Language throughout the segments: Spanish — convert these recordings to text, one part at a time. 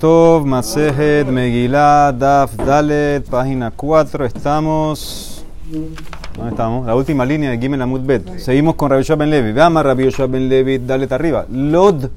Tov, Masejet, Megillah, Daf, Dalet, página 4. Estamos. ¿Dónde estamos? La última línea de Gimel Amud Bet. Seguimos con Rabbi Ben Levi. Veamos Rabbi Ben Levi, Dalet arriba. Lod,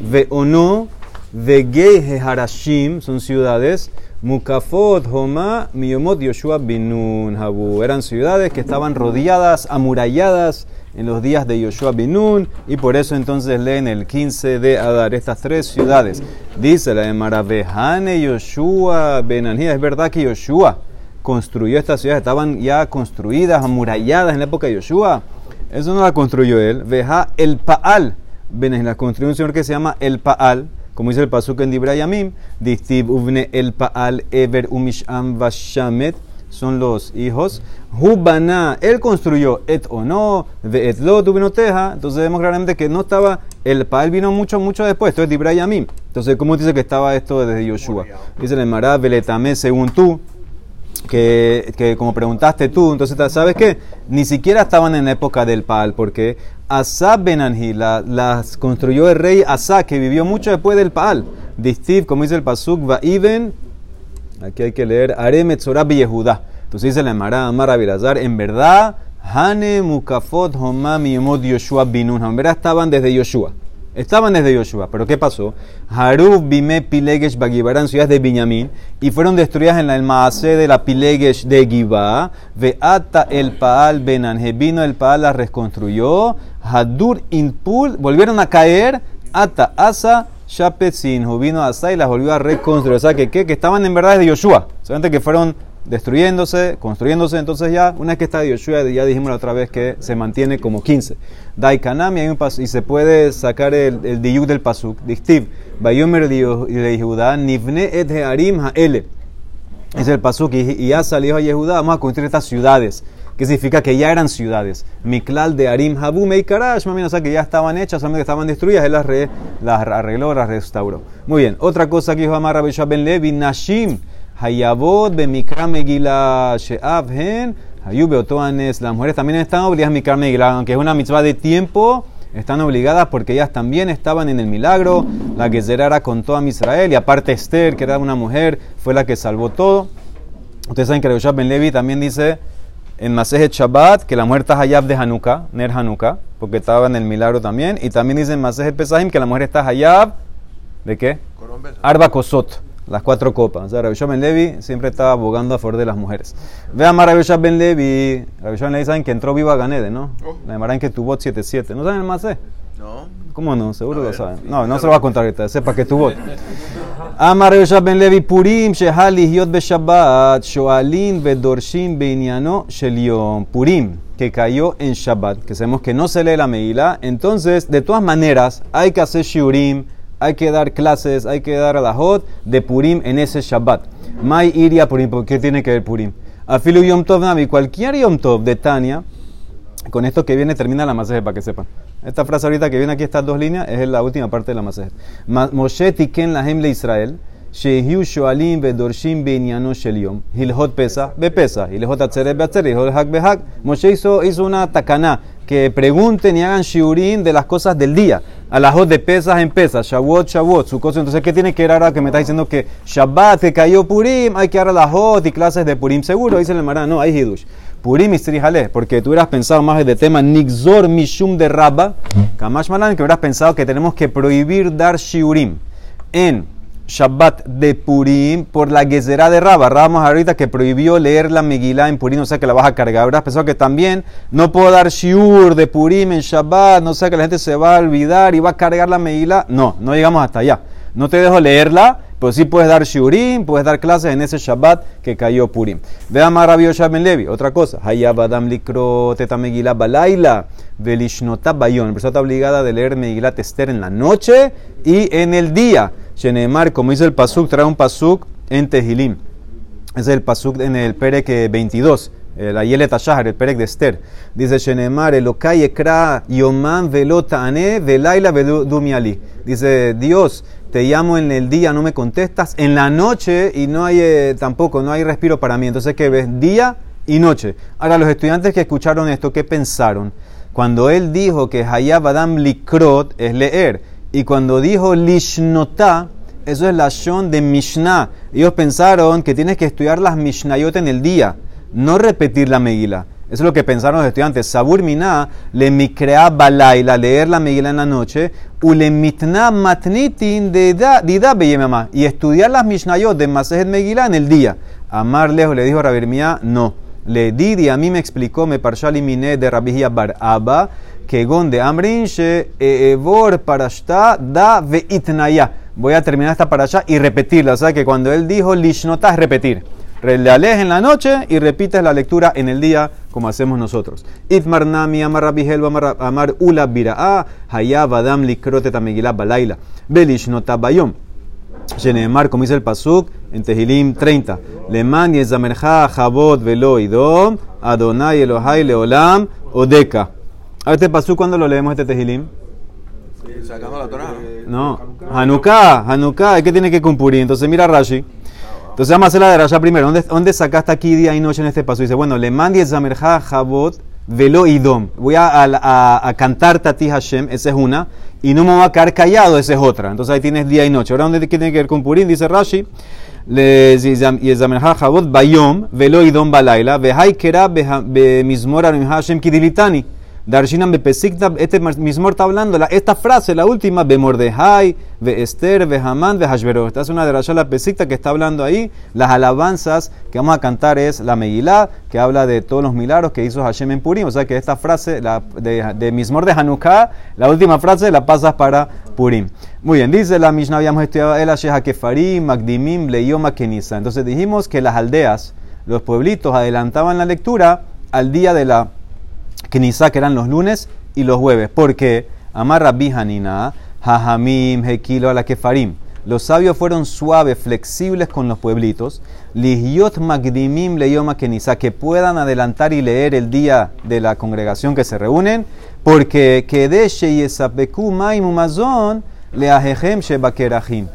Veono, Vegei Harashim, son ciudades. Mukafot, Homa, Miyomot, Yoshua, Binun, Habu. Eran ciudades que estaban rodeadas, amuralladas en los días de Yoshua Binun y por eso entonces leen el 15 de Adar, estas tres ciudades. Dice la de Maravejane Yoshua Benanía, es verdad que Yoshua construyó estas ciudades, estaban ya construidas, amuralladas en la época de Yoshua. Eso no la construyó él. Veja el Paal. La construyó un señor que se llama el Paal como dice el pasuk en Dibrayamim, Distib uvne el Paal Ever Umisham Vashamet, son los hijos. Hubana, él construyó et o no, de et lo teja. Entonces vemos claramente que no estaba, el Paal vino mucho, mucho después. Esto es Dibrayamim. Entonces, ¿cómo dice que estaba esto desde Yoshua? Dice el Mará, Veletame, según tú, que, que, como preguntaste tú, entonces, ¿sabes qué? Ni siquiera estaban en la época del Paal, porque Asa Benanji las construyó el rey Asa, que vivió mucho después del Paal. Distiv, como dice el Pasuk, va Iben, aquí hay que leer, Aremet Sorab Yehuda. Entonces dice la Emara Amar en verdad, Hane Mukafot Homam Yemod Yoshua Binun, en verdad estaban desde Yoshua. Estaban desde Yoshua, pero ¿qué pasó? Harub, Bime, Pilegesh, Bagibarán, ciudades de Binyamin, y fueron destruidas en la Maase de la Pilegesh de Gibá, Veata el Paal Benanje, vino el Paal, la reconstruyó, Hadur Inpul, volvieron a caer, Ata Asa, Shapetzin, vino Asa y las volvió a reconstruir. O sea, que, que, que estaban en verdad desde Yoshua, solamente que fueron destruyéndose, construyéndose, entonces ya, una vez que está Yoshua, ya dijimos la otra vez que se mantiene como 15. Daikanami, hay un y se puede sacar el, el diyuk del pasuk, Dictiv, Bayomer de Judá, Nivne et Harim Haele. Es el pasuk, y, ya salió a Yehudá, vamos a construir estas ciudades. ¿Qué significa? Que ya eran ciudades. Miklal de Arim Habu Meikarash, o sea que ya estaban hechas, solamente estaban destruidas, él las, re, las arregló, las restauró. Muy bien, otra cosa que dijo Amar Rabbi Ben Levi, Nashim, Hayabot Bemikra Megila Sheavhen, Hayub Otoanes. Las mujeres también están obligadas a Mikra Megila, aunque es una mitzvah de tiempo, están obligadas porque ellas también estaban en el milagro. La que era con toda Israel, y aparte Esther, que era una mujer, fue la que salvó todo. Ustedes saben que Rabbi Ben Levi también dice en Masejet Shabbat que la mujer está Hayab de Hanukkah, Ner Hanukkah, porque estaba en el milagro también. Y también dice en Masejet Pesahim que la mujer está Hayab de qué? Arba Kosot las cuatro copas. O sea, Rabbi Ben Levi siempre estaba abogando a favor de las mujeres. Vean a Rabbi Ben Levi. Rabbi Ben Levi saben que entró vivo a Ganede, ¿no? Oh. La llamarán que tuvo 7-7. ¿No saben el No. ¿Cómo no? Seguro lo saben. No, no se lo va a contar ahorita. Sepa que tuvo. Amar Rabbi Ben Levi Purim Shehali Hiot Shabbat Shoalin Bedorshin Beinyano Shelion Purim que cayó en Shabbat, que sabemos que no se lee la Meila, entonces, de todas maneras, hay que hacer Shiurim, hay que dar clases, hay que dar a la hot de Purim en ese Shabbat. Mai iria Purim, ¿por qué tiene que ver Purim? Afilu Yom Tov Navi, cualquier Yom Tov de Tania, con esto que viene termina la masaje para que sepan. Esta frase ahorita que viene aquí, estas dos líneas, es la última parte de la masaje. Moshe tiken lahem le Israel, shehiu shoalim vedorshim beinyano shel yom, hilhot pesa bepesa, hilhot atzeret beatzeret, hilhot hak behak. Moshe hizo, hizo una takana, que pregunten y hagan shiurim de las cosas del día a las de pesas en pesas, Shavuot, Shavuot, su cosa. Entonces, ¿qué tiene que ver ahora que me está diciendo que Shabbat, que cayó Purim, hay que dar a las y clases de Purim? Seguro, dice el Marán, no, hay Hidush. Purim y Strihale, porque tú hubieras pensado más de tema Nixor Mishum de Rabba, Kamash Malan, que hubieras pensado que tenemos que prohibir dar Shiurim en Shabbat de Purim por la Gezerá de Rabba. Rabba ahorita que prohibió leer la Megilá en Purim, o sea que la vas a cargar. Habrás pensado que también no puedo dar Shiur de Purim en Shabbat, no sé que la gente se va a olvidar y va a cargar la Megilá. No, no llegamos hasta allá. No te dejo leerla, pero sí puedes dar Shiurim, puedes dar clases en ese Shabbat que cayó Purim. Vea más Rabbi Ben Levi, otra cosa. Hayabadam likro teta Megilá balaila velishnota bayon. La persona está obligada de leer Megilá Tester en la noche y en el día. Shenemar, como dice el Pasuk, trae un Pasuk en Tehilim. Es el Pasuk en el Perek 22, el Ayelet Ashahar, el Perek de Esther. Dice Shenemar, Elokai Ekra Yoman Velotane Velaila Veludumiali. Dice, Dios, te llamo en el día, no me contestas. En la noche y no hay eh, tampoco, no hay respiro para mí. Entonces, ¿qué ves? Día y noche. Ahora, los estudiantes que escucharon esto, ¿qué pensaron? Cuando él dijo que Hayab Adam Likrot es leer y cuando dijo lishnotá, Eso es la Shon de Mishnah. Ellos pensaron que tienes que estudiar las Mishnayot en el día, no repetir la Megila. Eso es lo que pensaron los estudiantes. Sabur Miná le mikrea balaila, leer la Megila en la noche, u le mitna matnitin de dida Y estudiar las Mishnayot de Masejet Megila en el día. Amar lejos le dijo Rabirmía, no. Le di a mí me explicó, me parshal miné de Rabihia bar Abba, que gonde amrinche evor parashta da veitnaya. Voy a terminar esta parasha y repetirla. O sea que cuando él dijo lishnota es repetir. Le alejes en la noche y repites la lectura en el día como hacemos nosotros. Itmar nami amar rabihel amar ula bira'a hayab adam likrote tamegila balaila. Belishnota bayom. Shenemar, como dice el Pasuk en Tehilim 30. Leman yezamerja jabot velo idom Adonai Elohai leolam odeka. A este Pasuk, ¿cuándo lo leemos este Tehilim? Sacando la Torah. No, Hanukkah, Hanukkah, que tiene que cumplir. Entonces mira Rashi. Entonces vamos a hacer la de Rashi primero. ¿Dónde, ¿Dónde sacaste aquí día y noche en este paso? Dice, bueno, le mandi zamerja jabot velo idom. Voy a, a, a, cantar Tati Hashem, esa es una. Y no me voy a quedar callado, esa es otra. Entonces ahí tienes día y noche. Ahora, ¿dónde tiene que ver con Purim? Dice Rashi. Le zamerja jabot bayom velo idom balaila. Vehai kera be mismor Hashem kidilitani. Darshinam Bepesikta, este mismo está hablando, la, esta frase, la última, Bemordehai, Be Esther, Be Haman, Be Hashvero. Esta es una de las que está hablando ahí. Las alabanzas que vamos a cantar es la Megilá, que habla de todos los milagros que hizo Hashem en Purim. O sea que esta frase de, de Mismor de Hanukkah, la última frase la pasas para Purim. Muy bien, dice la Mishnah, habíamos estudiado el Asheha Kefarim, Magdimim, Leyoma, Kenisa. Entonces dijimos que las aldeas, los pueblitos, adelantaban la lectura al día de la Knisá, que eran los lunes y los jueves. Porque Amar Bihanina, Jajamim, Hekilo, la Kefarim. Los sabios fueron suaves, flexibles con los pueblitos. Lihyot Magdimim Leyoma Kenisa, que puedan adelantar y leer el día de la congregación que se reúnen. Porque Kedeshe y Esapeku Maimumazon Leajehem Shebakerahim.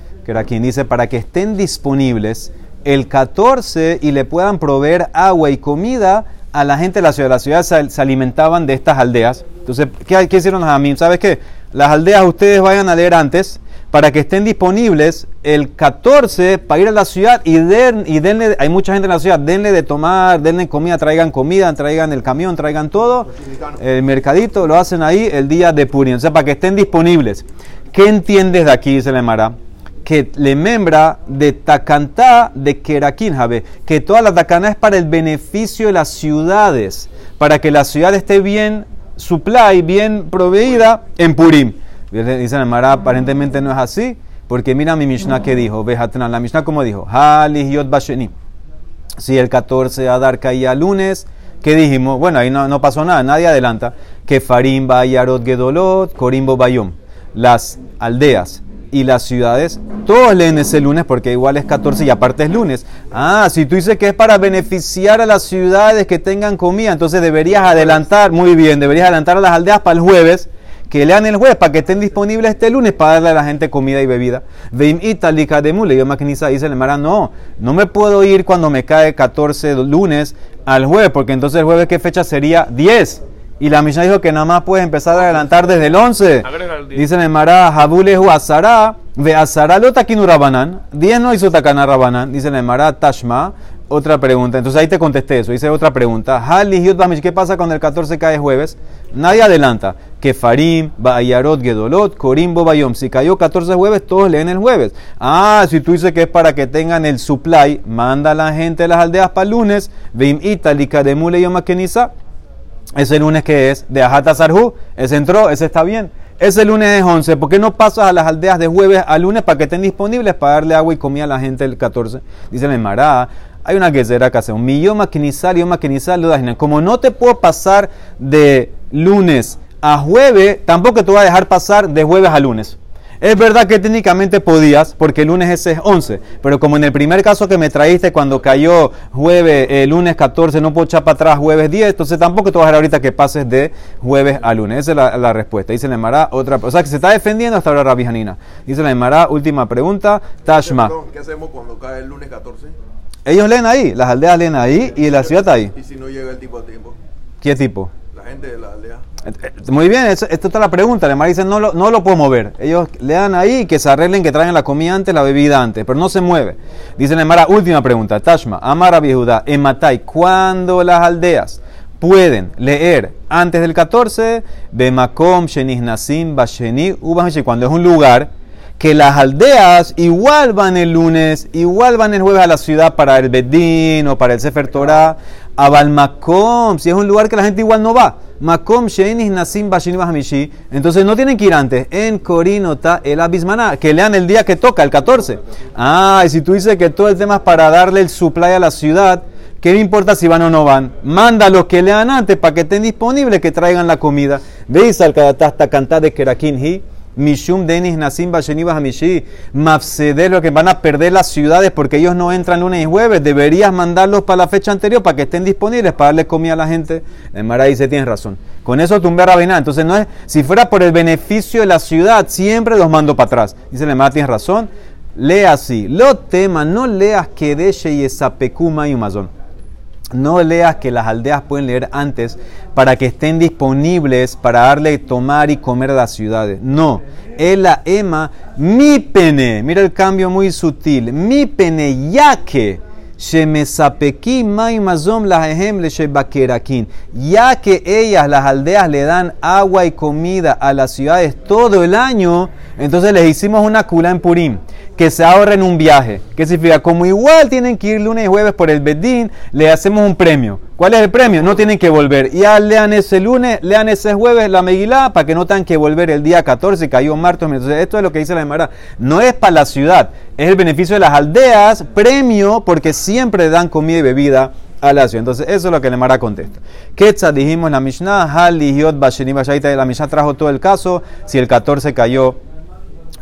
Quien dice para que estén disponibles el 14 y le puedan proveer agua y comida a la gente de la ciudad. Las ciudades se, alimentaban de estas aldeas. Entonces, ¿qué, qué hicieron a mí? ¿Sabes qué? Las aldeas ustedes vayan a leer antes para que estén disponibles el 14 para ir a la ciudad y, den, y denle, hay mucha gente en la ciudad, denle de tomar, denle comida, traigan comida, traigan el camión, traigan todo, el mercadito, lo hacen ahí el día de Purim, o sea, para que estén disponibles. ¿Qué entiendes de aquí, dice Mara? Que le membra de Takantá de Kerakin, que toda la Takana es para el beneficio de las ciudades, para que la ciudad esté bien supply, bien proveída en Purim. Dice Mara, aparentemente no es así, porque mira mi Mishnah que dijo, la Mishnah como dijo, Si el 14 Adar caía lunes, ¿qué dijimos? Bueno, ahí no, no pasó nada, nadie adelanta. Que Farim Bayarot Gedolot, Corimbo Bayom. Las aldeas y las ciudades, todos leen ese lunes porque igual es 14 y aparte es lunes. Ah, si tú dices que es para beneficiar a las ciudades que tengan comida, entonces deberías adelantar, muy bien, deberías adelantar a las aldeas para el jueves, que lean el jueves para que estén disponibles este lunes para darle a la gente comida y bebida. Veim italika de mule, yo maquiniza dice el Mara, no, no me puedo ir cuando me cae 14 lunes al jueves, porque entonces el jueves qué fecha sería 10. Y la Mishnah dijo que nada más puedes empezar a adelantar desde el 11. Dice en Mará, Jabulehu Azara, ve Azara lo taquinu Rabanán. 10 no hizo takana Rabanán. Dice en Mará, Tashma. Otra pregunta. Entonces ahí te contesté eso. Dice otra pregunta. ¿Qué pasa cuando el 14 cae jueves? Nadie adelanta. Que Farim, Bayarot, Gedolot, Corimbo, Bayom. Si cayó 14 jueves, todos leen el jueves. Ah, si tú dices que es para que tengan el supply, manda a la gente de las aldeas para el lunes. Veim Italika de Mule ese lunes que es de Ajata Sarhu, ese entró, ese está bien. Ese lunes es 11. ¿Por qué no pasas a las aldeas de jueves a lunes para que estén disponibles para darle agua y comida a la gente el 14? Dice el Mará. Hay una será que hace un millón maquinizar y un maquinizar Como no te puedo pasar de lunes a jueves, tampoco te voy a dejar pasar de jueves a lunes. Es verdad que técnicamente podías, porque el lunes ese es 11, pero como en el primer caso que me traíste cuando cayó jueves, el eh, lunes 14, no puedo echar para atrás jueves 10, entonces tampoco te vas a dejar ahorita que pases de jueves a lunes. Esa es la, respuesta. Dice la Emara otra, o sea que se está defendiendo hasta ahora Rabbi Janina. Dice la Emara, última pregunta, Tashma. ¿Qué hacemos cuando cae el lunes 14? Ellos leen ahí, las aldeas leen ahí y la ciudad está ahí. ¿Y si no llega el tipo a tiempo? ¿Qué tipo? Eh, Muy bien, esta está la pregunta. La Mara dice, no lo, no lo puedo mover. Ellos le dan ahí que se arreglen, que traigan la comida antes, la bebida antes, pero no se mueve. Dice la Mara, última pregunta. Tashma, Amara Judá, en Matai, ¿cuándo las aldeas pueden leer antes del 14? Bemakom, Sheniznasim, Basheni, Ubasheni, cuando es un lugar que las aldeas igual van el lunes, igual van el jueves a la ciudad para el Bedín o para el Sefer Torah, a Balmakom, si es un lugar que la gente igual no va. Makom Sheinis Nasim Bahamishi. Entonces no tienen que ir antes. En Corinota el Abismaná, que lean el día que toca, el 14. Ah, y si tú dices que todo el tema es para darle el supply a la ciudad, ¿qué me importa si van o no van? Manda a los que lean antes para que estén disponibles, que traigan la comida. ¿Veis al hasta cantar de Kerakin Mishum Denis Nasim Basheni Bahamishi, Mafseder, lo que van a perder las ciudades porque ellos no entran lunes y jueves. Deberías mandarlos para la fecha anterior para que estén disponibles para darle comida a la gente. El Mara dice: Tienes razón. Con eso tumbé a Rabiná. Entonces, no es, si fuera por el beneficio de la ciudad, siempre los mando para atrás. Dice el Mara: Tienes razón. Lee así: Lo tema, no leas que y esapecuma y umazón. No leas que las aldeas pueden leer antes para que estén disponibles para darle tomar y comer a las ciudades. No, es la ema mi pene. Mira el cambio muy sutil. Mi pene, ya que. Ya que ellas, las aldeas, le dan agua y comida a las ciudades todo el año, entonces les hicimos una kula en Purim que se ahorren un viaje. ¿Qué significa? Como igual tienen que ir lunes y jueves por el Bedín, le hacemos un premio. ¿Cuál es el premio? No tienen que volver. Ya lean ese lunes, lean ese jueves la Megilá para que no tengan que volver el día 14, cayó martes. Entonces, esto es lo que dice la Gemara. No es para la ciudad, es el beneficio de las aldeas, premio, porque siempre dan comida y bebida a la ciudad. Entonces, eso es lo que la Gemara contesta. Ketza dijimos la Mishnah, Hal Bashaita, la Mishnah trajo todo el caso, si el 14 cayó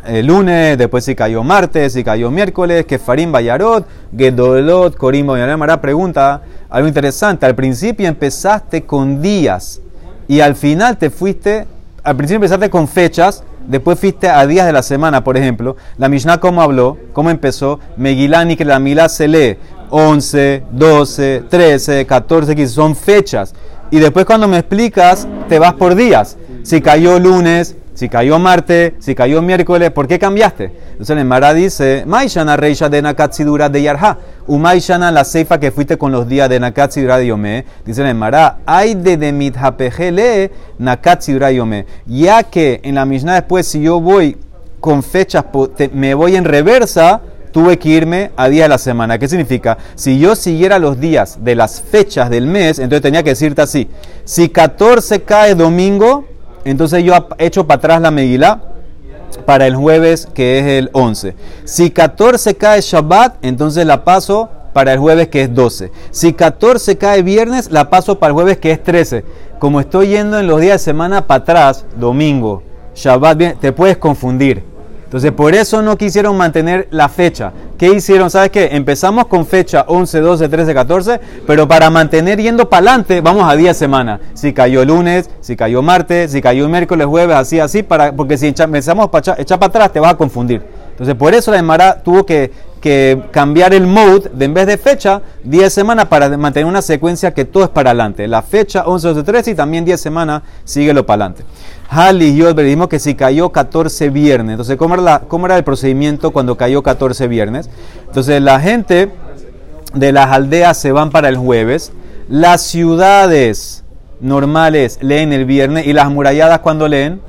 el lunes, después si cayó martes, si cayó miércoles, que Farim Bayarot, Gedolot, Corim Mara pregunta algo interesante. Al principio empezaste con días y al final te fuiste, al principio empezaste con fechas, después fuiste a días de la semana, por ejemplo. La Mishnah, ¿cómo habló? ¿Cómo empezó? Megilani, que la Milá se lee 11, 12, 13, 14, 15, son fechas. Y después cuando me explicas, te vas por días. Si cayó lunes, si cayó martes, si cayó miércoles, ¿por qué cambiaste? Entonces el Mara dice, Maishana reisha de Nakatsidura de Yarha, Umaishana la ceifa que fuiste con los días de Nakatsidura de Yomé. Dice el Mara, ay de demit hapejele Nakatsidura Yomé. Ya que en la Mishnah después, si yo voy con fechas, me voy en reversa, tuve que irme a día de la semana. ¿Qué significa? Si yo siguiera los días de las fechas del mes, entonces tenía que decirte así. Si 14 cae domingo, entonces yo echo para atrás la Megilá para el jueves que es el 11. Si 14 cae Shabbat, entonces la paso para el jueves que es 12. Si 14 cae viernes, la paso para el jueves que es 13. Como estoy yendo en los días de semana para atrás, domingo, Shabbat, te puedes confundir. Entonces, por eso no quisieron mantener la fecha. ¿Qué hicieron? ¿Sabes qué? Empezamos con fecha 11, 12, 13, 14, pero para mantener yendo para adelante, vamos a 10 semanas. Si cayó lunes, si cayó martes, si cayó miércoles, jueves, así, así, para, porque si empezamos para echar para atrás, te vas a confundir. Entonces, por eso la Emara tuvo que, que cambiar el mode de en vez de fecha, 10 semanas para mantener una secuencia que todo es para adelante. La fecha 11, 12, 13 y también 10 semanas, síguelo para adelante. Hali y yo dijimos que si cayó 14 viernes. Entonces, ¿cómo era, la- ¿cómo era el procedimiento cuando cayó 14 viernes? Entonces, la gente de las aldeas se van para el jueves. Las ciudades normales leen el viernes y las amuralladas cuando leen.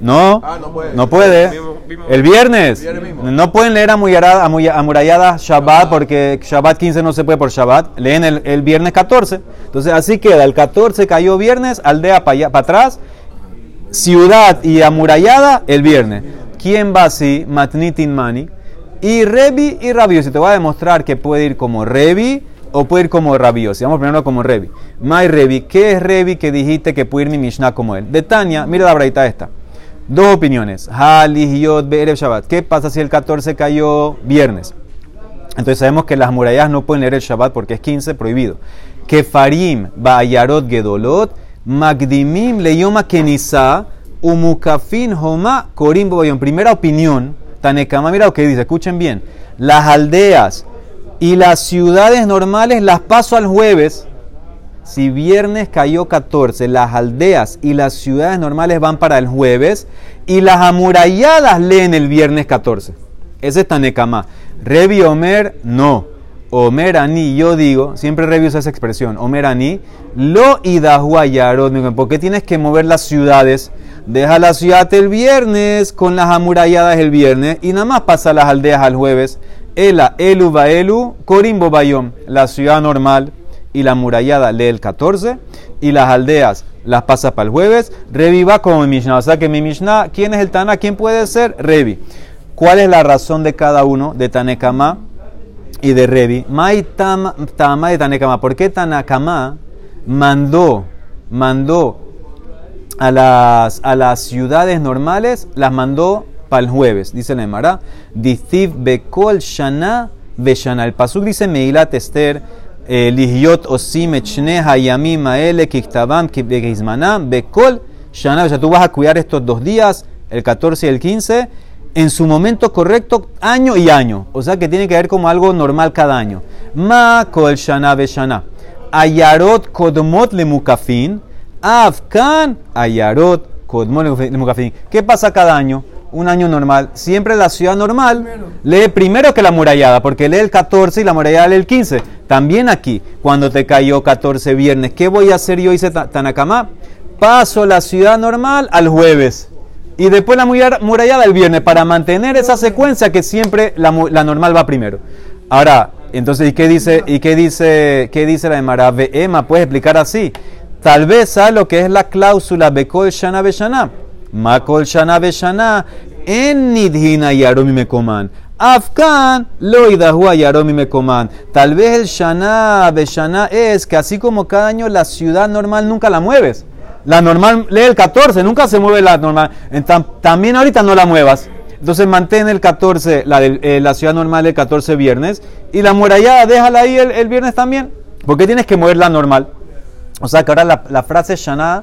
No, Ah, no puede. no puede. Mismo- El viernes. viernes mismo. No pueden leer amurallada- amurallada Shabbat porque Shabbat 15 no se puede por Shabbat. Leen el, el viernes 14. Entonces así queda. El 14 cayó viernes, aldea para atrás, ciudad y amurallada el viernes. ¿Quién va así? Matnitin Mani. Y Revi y Rabiosi. Te voy a demostrar que puede ir como Revi o puede ir como Rabiosi. Vamos primero como Revi. Mai Revi. ¿Qué es Revi que dijiste que puede ir mi Mishnah como él? De Tania, mira la braita esta. Dos opiniones. Shabbat. ¿Qué pasa si el 14 cayó viernes? Entonces sabemos que las murallas no pueden leer el Shabbat porque es 15, prohibido. Kefarim, Ba'ayarot, Gedolot, Magdimim, Leyoma, Kenisa, Umukafin, Homa, Korim, Bobayón. Primera opinión, Tanekama, mira lo que dice, escuchen bien. Las aldeas y las ciudades normales las paso al jueves Si viernes cayó 14, las aldeas y las ciudades normales van para el jueves y las amuralladas leen el viernes 14. Ese es Tanekama. Revi Omer, no. Omer Ani, yo digo, siempre Revi usa esa expresión. Omer Ani, lo yarot. ¿Por qué tienes que mover las ciudades? Deja la ciudad el viernes con las amuralladas el viernes y nada más pasa las aldeas al jueves. Ela, Elu, Baelu, Corimbo, Bayom. La ciudad normal y la murallada lee el 14 y las aldeas las pasa para el jueves. Revi va como mi Mishnah. O sea que mi Mishnah, ¿quién es el Tana? ¿Quién puede ser? Revi. ¿Cuál es la razón de cada uno de Tanekama y de Revi? Mai Tama de Tanekama. ¿Por qué Tanakama mandó, mandó a las, a las ciudades normales, las mandó para el jueves? Dice la Emara. Distiv Bekol Shana Beshana. El Pasuk dice Meilat Esther Osim echne hayamim aele kiktavam kibegizmanam bekol shana. O sea, tú vas a cuidar estos dos días, el 14 y el 15, en su momento correcto, año y año. O sea, que tiene que ver como algo normal cada año. Ma kol shana shana Ayarot kodmot lemukafin. Afkan ayarot kodmot lemukafin. ¿Qué pasa cada año? un año normal, siempre la ciudad normal lee primero que la murallada, porque lee el 14 y la murallada lee el 15. También aquí, cuando te cayó 14 viernes, ¿qué voy a hacer yo? Hice Tanakama. Paso la ciudad normal al jueves. Y después la murallada el viernes, para mantener esa secuencia que siempre la, normal va primero. Ahora, entonces, ¿y qué dice, y qué dice, qué dice la de Marave? Emma, puedes explicar así. Tal vez, ¿sabes lo que es la cláusula Bekol Shana Beshana? Makol Shana Beshana, en Nidhina Yaromi Mekoman. Afkan lo idahua Yaromi Mekoman. Tal vez el Shana Beshana es que así como cada año la ciudad normal nunca la mueves. La normal lee el 14, nunca se mueve la normal. También ahorita no la muevas. Entonces mantén el 14, la, de, eh, la ciudad normal el 14 viernes. Y la murallada déjala ahí el, viernes también. ¿Por qué tienes que mover la normal? O sea que ahora la, frase Shana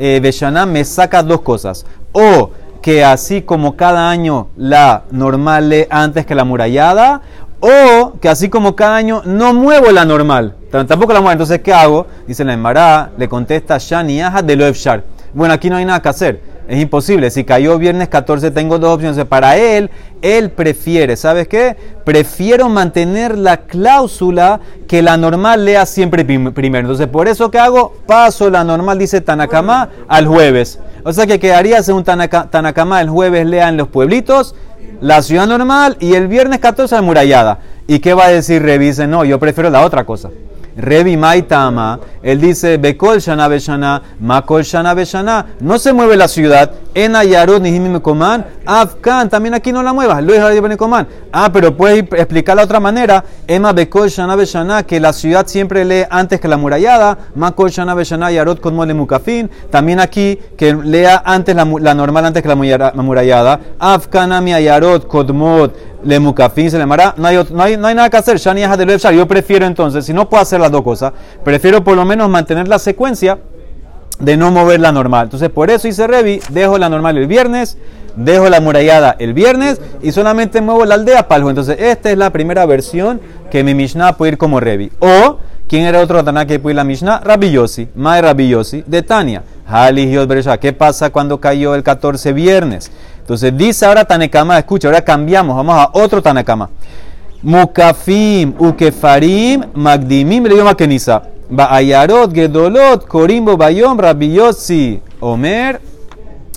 eh, me saca dos cosas. O que así como cada año la normal lee antes que la murallada, o que así como cada año no muevo la normal, tampoco la muevo. Entonces, ¿qué hago? Dice la Embará, le contesta Shani Aja de Loefshar. Bueno, aquí no hay nada que hacer. Es imposible. Si cayó viernes 14, tengo dos opciones. Para él, él prefiere, ¿sabes qué? Prefiero mantener la cláusula que la normal lea siempre primero. Entonces, por eso que hago, paso la normal, dice Tanakama, al jueves. O sea que quedaría según Tanakama, el jueves lea en los pueblitos, la ciudad normal y el viernes 14 amurallada. ¿Y qué va a decir Revise? No, yo prefiero la otra cosa. Revi Maitama, él dice, Bekol Shana Beshana, Makol Shana Beshana, no se mueve la ciudad, en Ayarot ni Coman, Afkan, también aquí no la muevas, Luis Coman. Ah, pero puedes explicar de otra manera, Emma Bekol Shana Beshana, que la ciudad siempre lee antes que la murallada, Makol Shana Beshana, Yarot Kodmole Mukafin, también aquí que lea antes la, normal antes que la murallada, Afkanami Ayarot Kodmot le mukafin se le mara, no hay, no, hay, no hay nada que hacer, shani de Yo prefiero entonces, si no puedo hacer las dos cosas, prefiero por lo menos mantener la secuencia de no mover la normal. Entonces, por eso hice Revi, dejo la normal el viernes, dejo la murallada el viernes y solamente muevo la aldea el Entonces, esta es la primera versión que mi Mishnah puede ir como Revi. O, ¿quién era otro Taná que puede ir la Mishnah? Rabbi Yossi, Mae Rabbi Yossi, de Tania. ¿Qué pasa cuando cayó el 14 viernes? Entonces dice ahora Tanekama, escucha, ahora cambiamos, vamos a otro Tanekama. Mukafim, Ukefarim, Magdimim, le llama Kenisa. Ba'ayarot, Gedolot, Korimbo, Bayom, Rabiyotzi, Omer,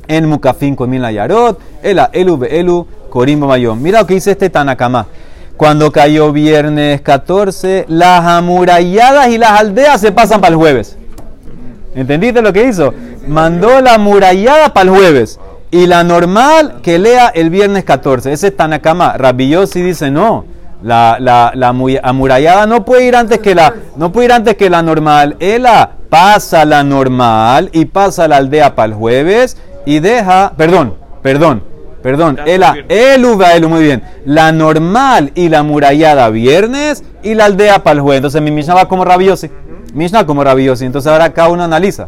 en Mukafim, Komin Ayarot, Ela, Elu, Elu, Korimbo, Bayom. Mira lo que dice este Tanakama. Cuando cayó viernes 14, las amuralladas y las aldeas se pasan para el jueves. ¿Entendiste lo que hizo? Mandó la amurallada para el jueves. Y la normal que lea el viernes 14. Ese es Tanakama. Rabillosi dice no. La, la, la, amurallada no puede ir antes que la, no puede ir antes que la normal. Ella pasa la normal y pasa la aldea para el jueves y deja, perdón, perdón, perdón, ella, el elu, muy bien. La normal y la amurallada viernes y la aldea para el jueves. Entonces mi Mishnah va como rabiosi. Mishnah como rabiosi. Entonces ahora cada uno analiza.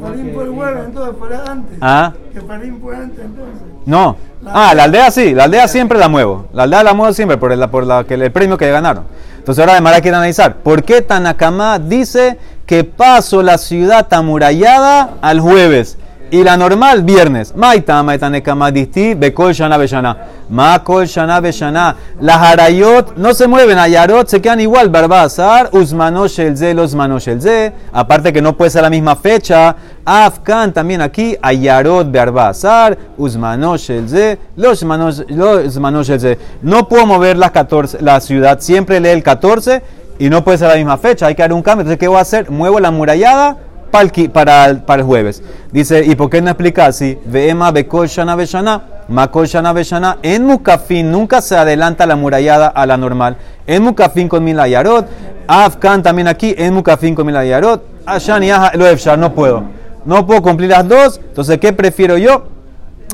Farín fue el jueves, entonces fue antes. ¿Ah? Que Farín fue antes, entonces. No. ah, la aldea sí, la aldea siempre la muevo. La aldea la muevo siempre por, el, por la, que, el premio que ganaron. Entonces ahora Gemara quiere analizar. ¿Por qué Tanakama dice que paso la ciudad amurallada al jueves? Y la normal, viernes. Maita, maita nekama disti, bekol shana beshana. Ma kol shana beshana. Las harayot no se mueven, ayarot se quedan igual. Barbazar, usmanosh el ze, los el ze. Aparte que no puede ser la misma fecha. Afkan también aquí, ayarot barbazar, usmanosh el ze, los manos, los manos el ze. No puedo mover las 14, la ciudad, siempre lee el 14 y no puede ser la misma fecha. Hay que dar un cambio. Entonces, ¿qué voy a hacer? Muevo la murallada para el, para jueves. Dice, ¿y por qué no explica así? Veema bekol shana beshana, makol shana. En mukafin nunca se adelanta la murallada a la normal. En mukafin con mil ayarot. Afkan también aquí, en mukafin con mil ayarot. Ashan y Aja, lo efshar, no puedo. No puedo cumplir las dos. Entonces, ¿qué prefiero yo?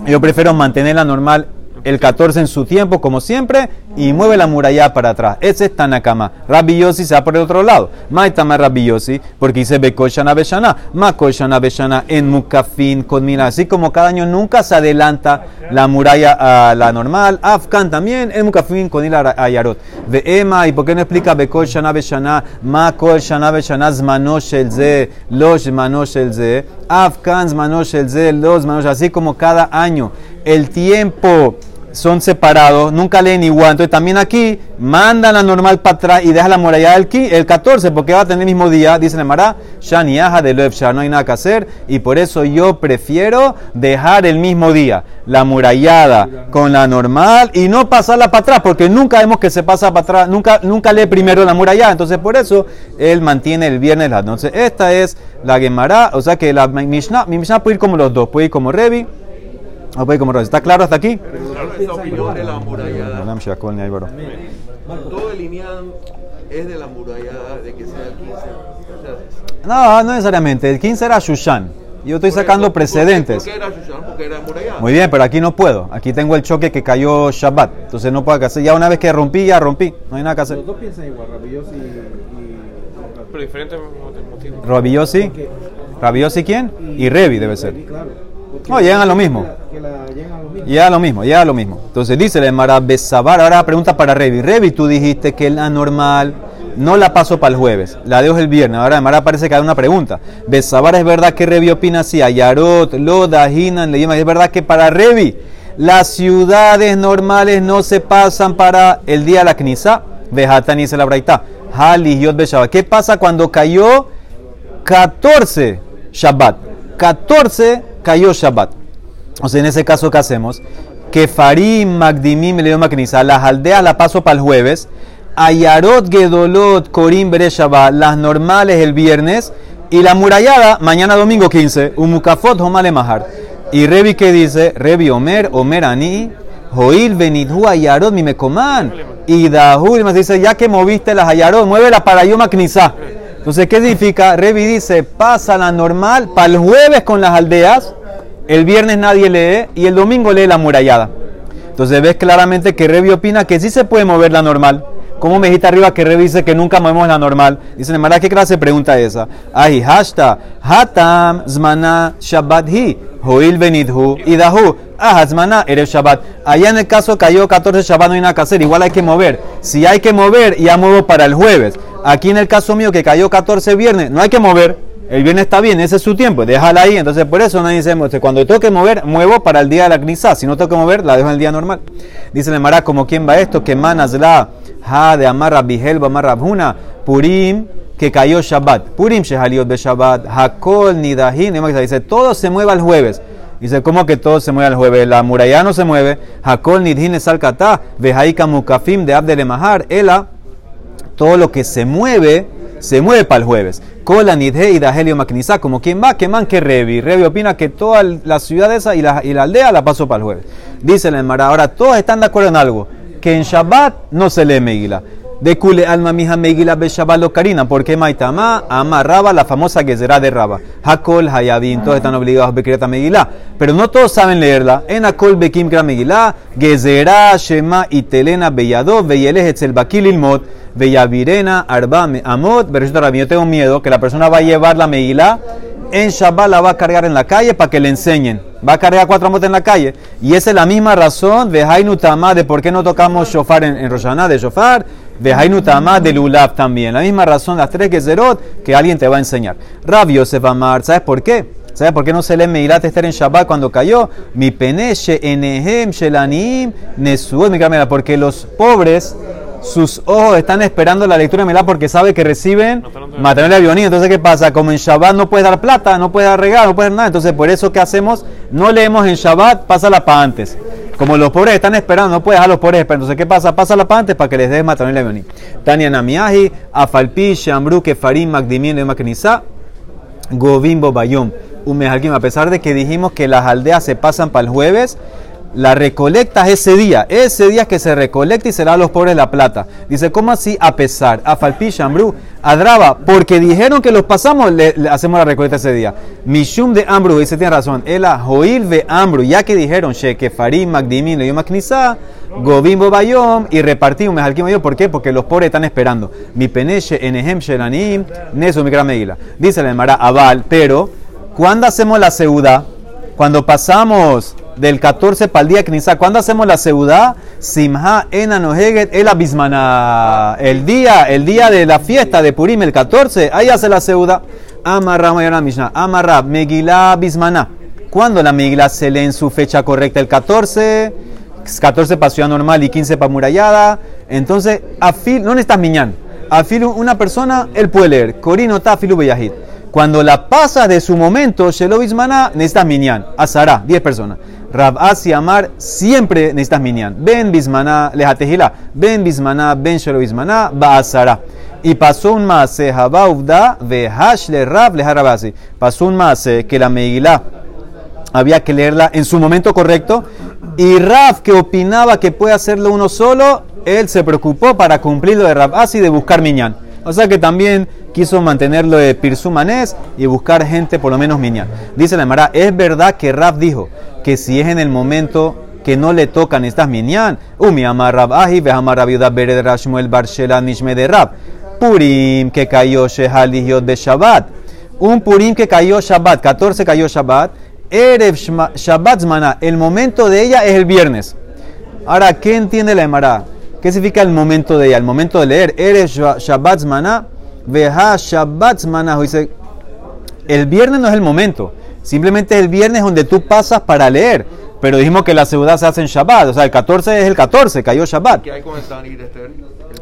Yo prefiero mantener la normal el 14 en su tiempo, como siempre, y mueve la muralla para atrás. Ese es Tanakama. Rabbi Yossi se va por el otro lado. Maitama Rabbi Yossi, porque dice Bekoshana Beshana, Makoshana Beshana en Mukafin con Mila. Así como cada año nunca se adelanta la muralla a la normal. Afkan también en Mukafin con Ayarot. De Ema, ¿y por qué no explica Bekoshana Beshana, Makoshana Beshana Zmanosh el Ze, Los Zmanosh el Ze, Afkan Zmanosh el Ze, Los Zmanosh, así como cada año el tiempo son separados, nunca leen igual. Entonces también aquí mandan la normal para atrás y deja la muralla del el 14 porque va a tener el mismo día, dice el Mará, Shaniaja de Loefshar, no hay nada que hacer y por eso yo prefiero dejar el mismo día la murallada con la normal y no pasarla para atrás porque nunca vemos que se pasa para atrás, nunca, nunca lee primero la murallada, entonces por eso él mantiene el viernes la noche. Esta es la Gemara, o sea que la Mishnah, mi Mishnah puede ir como los dos, puede ir como Revi ¿Está claro hasta aquí? Opinión de la murallada. Olam Shakol, ni hay baro. Todo el Inyan es de la murallada de que sea el 15. O sea, No, no necesariamente. El 15 era Shushan. Yo estoy por sacando ¿por precedentes. ¿Por qué era Shushan? Porque era murallada. Muy bien, pero aquí no puedo. Aquí tengo el choque que cayó Shabbat. Entonces no puedo hacer. Ya una vez que rompí, ya rompí. No hay nada que hacer. Los dos piensan igual, Rabillos y, y Pero diferentes motivos. Rabiosi. ¿Rabiosi quién? Y Revi debe ser. claro. No, llegan a lo mismo. Que la llegan a lo mismo. Llega a lo mismo, llega a lo mismo. Entonces dice el Emara Besabar. Ahora la pregunta para Revi. Revi, tú dijiste que la normal no la paso para el jueves, la dejo el viernes. Ahora Emara parece que hay una pregunta. Besabar, ¿es verdad que Revi opina así? Ayarot, Loda, Hinan, le ¿Es verdad que para Revi las ciudades normales no se pasan para el día de la Knisa? Vejatan dice la Braita. ¿Qué pasa cuando cayó 14 Shabbat? 14 cayó Shabbat. O sea, en ese caso, ¿qué hacemos? Que Farim, Magdimim, León Maknisa, las aldeas la paso para el jueves, Ayarot, Gedolot, Korim, Bereshabá, las normales el viernes, y la murallada, mañana domingo 15, Umukafot, Homale Mahar. Y Revi, ¿qué dice? Revi Omer, Omer Ani, Joil, Benidhu, Ayarot, Mimecoman. Y Dahul, dice, ya que moviste las Ayarot, muévela para Yom Knisa. Entonces, ¿qué significa? Revi dice, pasa la normal para el jueves con las aldeas, el viernes nadie lee y el domingo lee la murallada. Entonces ves claramente que Revi opina que sí se puede mover la normal. ¿Cómo me dijiste arriba que Revi dice que nunca movemos la normal? Dice, Mara, ¿qué clase de pregunta es esa? Ahi, hashta, hatam, zmana, shabbat hi, hoil benidhu, idahu, ah, zmana, eres shabbat. Allá en el caso cayó 14 shabbat, no hay nada que hacer, igual hay que mover. Si hay que mover, ya muevo para el jueves. Aquí en el caso mío que cayó 14 viernes, no hay que mover. El viernes está bien, ese es su tiempo, déjala ahí. Entonces, por eso nadie este, cuando tengo que mover, muevo para el día de la Knisá. Si no tengo que mover, la dejo en el día normal. Dice el Mará, como quién va esto, que manas la, ha de amarra bihel, amarra purim, que cayó Shabbat. Purim shehaliot de Shabbat, hakol nidahin. Dice, todo se mueve al jueves. Dice, ¿cómo que todo se mueve al jueves? La muralla no se mueve. Hakol nidhin es alcatá, vejaika mukafim de abdel mahar, ela todo lo que se mueve, se mueve para el jueves. Kola, Nidhe y Dahelio Maknisa, como quien va, que man que Revi. Revi opina que toda la ciudad esa y la, y la aldea la pasó para el jueves. Dice el Emara, ahora todos están de acuerdo en algo, que en Shabbat no se lee Megila. De Kule alma mija Megila be Shabbat lo Karina, porque Maitama ama Raba, la famosa Gezerá de Raba. Hakol, Hayabin, todos están obligados a Bekreta Megilá. Pero no todos saben leerla. En Akol Bekim Kra Megilá, Gezerá, Shema y Telena Beyadó, Beyelej Bakil Ilmot. Bellavirena, Arba, Amot, Bereshit Rabbi. Yo tengo miedo que la persona va a llevar la Megilá en Shabbat, la va a cargar en la calle para que le enseñen. Va a cargar cuatro amot en la calle. Y esa es la misma razón de Hainu Tamá de por qué no tocamos shofar en, en Rosh Hashanah, de shofar. De Hainutama de Lulab también. La misma razón, las tres que Zerot, que alguien te va a enseñar. Rab Yosef Amar, ¿sabes por qué? ¿Sabes por qué no se lee Meilat Esther en Shabbat cuando cayó? Mi peneche enehem shelanim nesuot. Mi cámara, porque los pobres, sus ojos están esperando la lectura de Meilat porque sabe que reciben material de avionía. Entonces, ¿qué pasa? Como en Shabbat no puedes dar plata, no puedes dar regalo, no puedes dar nada. Entonces, por eso, ¿qué hacemos? No leemos en Shabbat, pásala para antes. Como los pobres están esperando, no puedes a los pobres esperando. Entonces, ¿qué pasa? Pásala para antes para que les des de avionía. Tania Namiahi, Afalpi, Shambru, Kefarim, Magdimien, Lemaknisa, Govimbo Bayom. A pesar de que dijimos que las aldeas se pasan para el jueves, la recolecta es ese día. Ese día que se recolecta y será a los pobres la plata. Dice, ¿cómo así? A pesar. A Falpi, Shambru, Adraba, porque dijeron que los pasamos, le, hacemos la recolecta ese día. Mishum de Ambru, dice, tiene razón. Ela, Joil de Ambru, ya que dijeron, Sheke, Farim, Magdimin, Leyom, Aknisa, Govimbo Bayom, y repartí un Mejalkim Bayom. ¿Por qué? Porque los pobres están esperando. Mi peneche, Enehem, Shelanim, Neso, Mikra Megila. Dice la Emara, Abal, pero, ¿cuándo hacemos la seudá? Cuando pasamos del 14 para el día Knisa, ¿cuándo hacemos la seudá? Simha enanoheget el abismana. El día, el día de la fiesta de Purim, el 14, ahí hace la seudá. Amarra Mayana Mishnah. Amarra Megilá bismaná. ¿Cuándo la Megilá se lee en su fecha correcta? El 14, 14 para ciudad normal y 15 para murallada. Entonces, afil, no necesitas miñán. Afil, una persona, él puede leer. Corino tafilu beyahid. Cuando la pasas de su momento, Shelo Bismaná, necesitas minyan. Azará, 10 personas. Rab Asi Amar, siempre necesitas minyan. Ben Bismaná, lejatejila. Ben Bismaná, ben Shelo Bismaná, ba Azará. Y pasó un mase, Jabá Uvda, vehash le Rab, le Harabasi. Pasó un mase que la Meilá había que leerla en su momento correcto. Y Rab, que opinaba que puede hacerlo uno solo, él se preocupó para cumplir lo de Rab Asi de buscar minyan. O sea que también quiso mantenerlo de Pirsumanés y buscar gente por lo menos minyan. Dice la Mara, es verdad que Rab dijo que si es en el momento que no le tocan estas minyan, Umi amar Rab Ahi, Vehamar Rab Yudah Bered Rashmuel Barshela Nishme de Rab, Purim que cayó Shehalihiot de Shabbat, un Purim que cayó Shabbat, 14 cayó Shabbat, Erev Shabbat Zmaná, el momento de ella es el viernes. Ahora, ¿qué entiende la Emara? ¿Qué significa el momento de ella? El momento de leer. Eres Shabbat Zmaná, veja Shabbat Zmaná. Dice, el viernes no es el momento. Simplemente el viernes donde tú pasas para leer. Pero dijimos que la ciudad se hace en Shabbat. O sea, el 14 es el 14, cayó Shabbat. ¿Qué hay con el Esther?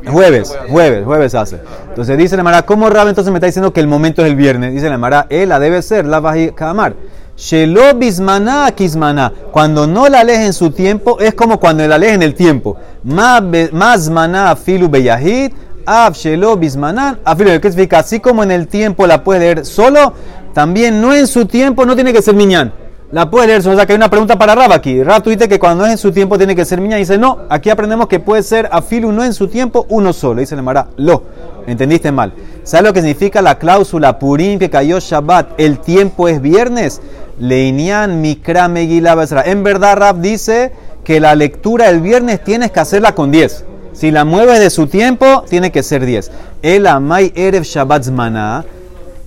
Jueves, jueves, jueves hace. Entonces dice la Mara, ¿cómo Rab entonces me está diciendo que el momento es el viernes? Dice la Mara, la debe ser, la baji kamar. Shelo bismaná kismaná. Cuando no la lees en su tiempo, es como cuando la lees en el tiempo. Más maná filu beyahid, ab shelo bismaná, afilu. ¿Qué significa? Así como en el tiempo la puedes leer solo, también no en su tiempo, no tiene que ser miñán. La puedes leer. O sea que hay una pregunta para Rab aquí. Rab, tú dices que cuando no es en su tiempo tiene que ser miñán. Y dice, no, aquí aprendemos que puede ser afilu no en su tiempo, uno solo. Dice la Mara, lo. ¿Entendiste mal? ¿Sabes lo que significa la cláusula Purim que cayó Shabbat? El tiempo es viernes. Leinian Mikra Basra. En verdad, Rab dice que la lectura el viernes tienes que hacerla con 10. Si la mueves de su tiempo, tiene que ser 10. El Amay Erev Shabbat Zmaná.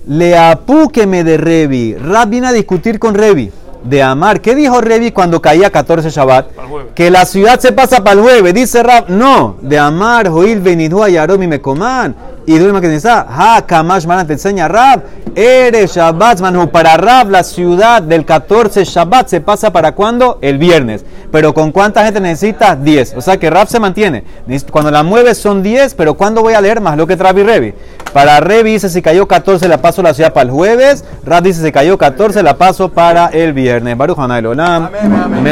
Le apúqueme de Revi. Rab viene a discutir con Revi. De Amar. ¿Qué dijo Revi cuando caía 14 Shabbat? Que la ciudad se pasa para el jueves. Dice Rab. No. De Amar, Joil, Benidua, Yaromi, Mecoman. Y Dulma que dice, Ha, Kamash, Manan, te enseña Rab. Eres Shabbat, Manu. Para Rab, la ciudad del 14 Shabbat se pasa para cuándo? El viernes. Pero ¿con cuánta gente necesitas? 10. O sea que Rab se mantiene. Cuando la mueves son 10, pero ¿cuándo voy a leer más? Lo que trae Revi. Para Revi dice si cayó 14 la paso la ciudad para el jueves. Rab dice si cayó 14 la paso para el viernes. Baruch Hanay Olam. Amén, amén.